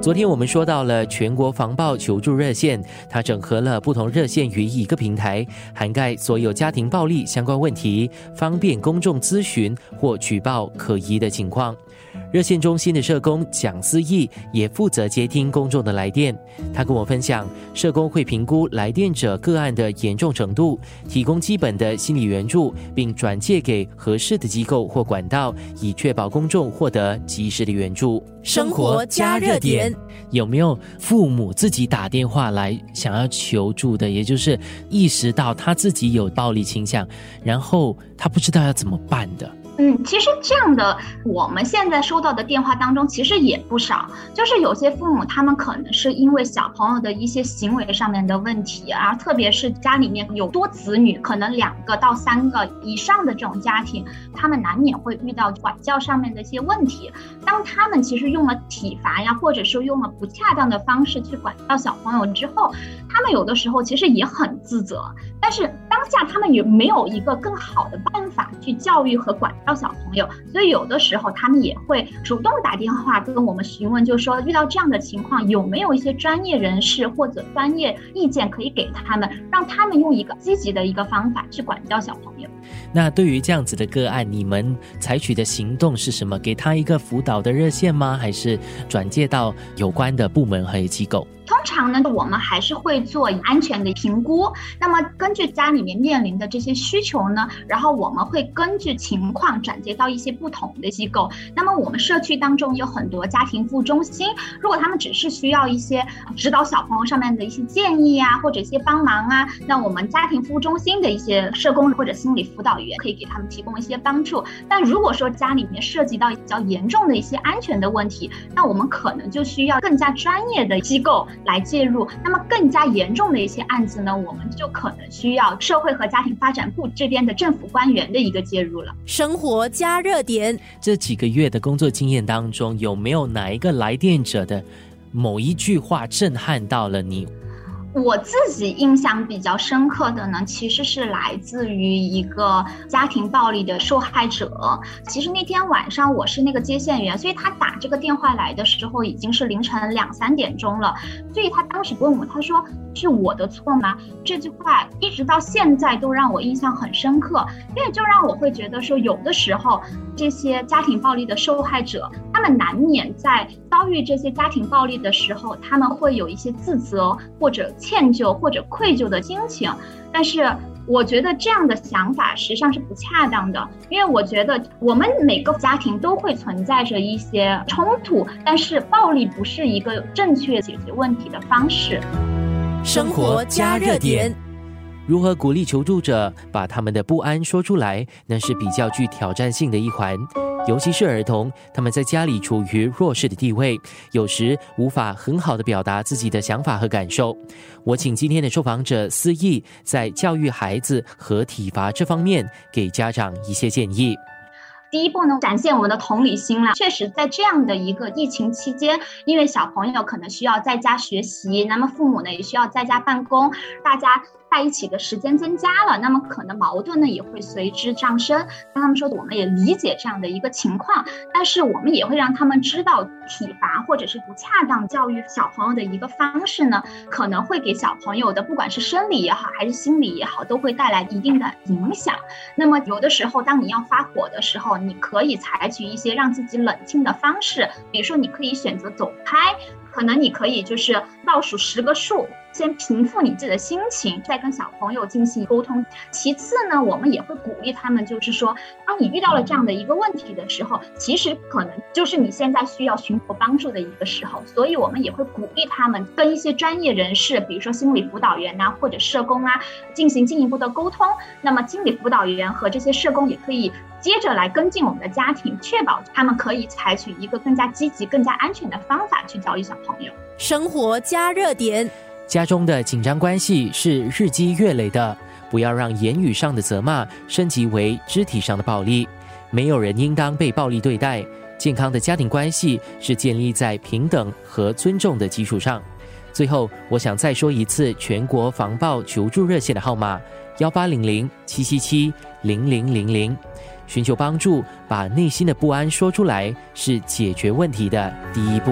昨天我们说到了全国防暴求助热线，它整合了不同热线于一个平台，涵盖所有家庭暴力相关问题，方便公众咨询或举报可疑的情况。热线中心的社工蒋思义也负责接听公众的来电。他跟我分享，社工会评估来电者个案的严重程度，提供基本的心理援助，并转介给合适的机构或管道，以确保公众获得及时的援助。生活加热点，有没有父母自己打电话来想要求助的？也就是意识到他自己有暴力倾向，然后他不知道要怎么办的。嗯，其实这样的，我们现在收到的电话当中，其实也不少。就是有些父母，他们可能是因为小朋友的一些行为上面的问题啊，特别是家里面有多子女，可能两个到三个以上的这种家庭，他们难免会遇到管教上面的一些问题。当他们其实用了体罚呀，或者是用了不恰当的方式去管教小朋友之后，他们有的时候其实也很自责。但是当下他们也没有一个更好的办法去教育和管。教小朋友，所以有的时候他们也会主动打电话跟我们询问，就是说遇到这样的情况，有没有一些专业人士或者专业意见可以给他们，让他们用一个积极的一个方法去管教小朋友。那对于这样子的个案，你们采取的行动是什么？给他一个辅导的热线吗？还是转介到有关的部门和机构？通常呢，我们还是会做安全的评估。那么根据家里面面临的这些需求呢，然后我们会根据情况转接到一些不同的机构。那么我们社区当中有很多家庭服务中心，如果他们只是需要一些指导小朋友上面的一些建议啊，或者一些帮忙啊，那我们家庭服务中心的一些社工或者心理辅导员可以给他们提供一些帮助。但如果说家里面涉及到比较严重的一些安全的问题，那我们可能就需要更加专业的机构。来介入，那么更加严重的一些案子呢，我们就可能需要社会和家庭发展部这边的政府官员的一个介入了。生活加热点，这几个月的工作经验当中，有没有哪一个来电者的某一句话震撼到了你？我自己印象比较深刻的呢，其实是来自于一个家庭暴力的受害者。其实那天晚上我是那个接线员，所以他打这个电话来的时候已经是凌晨两三点钟了。所以他当时问我，他说：“是我的错吗？”这句话一直到现在都让我印象很深刻，因为就让我会觉得说，有的时候这些家庭暴力的受害者，他们难免在遭遇这些家庭暴力的时候，他们会有一些自责或者。歉疚或者愧疚的心情，但是我觉得这样的想法实际上是不恰当的，因为我觉得我们每个家庭都会存在着一些冲突，但是暴力不是一个正确解决问题的方式。生活加热点，如何鼓励求助者把他们的不安说出来，那是比较具挑战性的一环。尤其是儿童，他们在家里处于弱势的地位，有时无法很好的表达自己的想法和感受。我请今天的受访者思义，在教育孩子和体罚这方面，给家长一些建议。第一步呢，展现我们的同理心啦。确实，在这样的一个疫情期间，因为小朋友可能需要在家学习，那么父母呢也需要在家办公，大家。在一起的时间增加了，那么可能矛盾呢也会随之上升。跟他们说的，我们也理解这样的一个情况，但是我们也会让他们知道，体罚或者是不恰当教育小朋友的一个方式呢，可能会给小朋友的不管是生理也好，还是心理也好，都会带来一定的影响。那么有的时候，当你要发火的时候，你可以采取一些让自己冷静的方式，比如说你可以选择走开，可能你可以就是倒数十个数。先平复你自己的心情，再跟小朋友进行沟通。其次呢，我们也会鼓励他们，就是说，当你遇到了这样的一个问题的时候，其实可能就是你现在需要寻求帮助的一个时候。所以，我们也会鼓励他们跟一些专业人士，比如说心理辅导员呐，或者社工啊，进行进一步的沟通。那么，心理辅导员和这些社工也可以接着来跟进我们的家庭，确保他们可以采取一个更加积极、更加安全的方法去教育小朋友。生活加热点。家中的紧张关系是日积月累的，不要让言语上的责骂升级为肢体上的暴力。没有人应当被暴力对待。健康的家庭关系是建立在平等和尊重的基础上。最后，我想再说一次全国防暴求助热线的号码：幺八零零七七七零零零零。寻求帮助，把内心的不安说出来，是解决问题的第一步。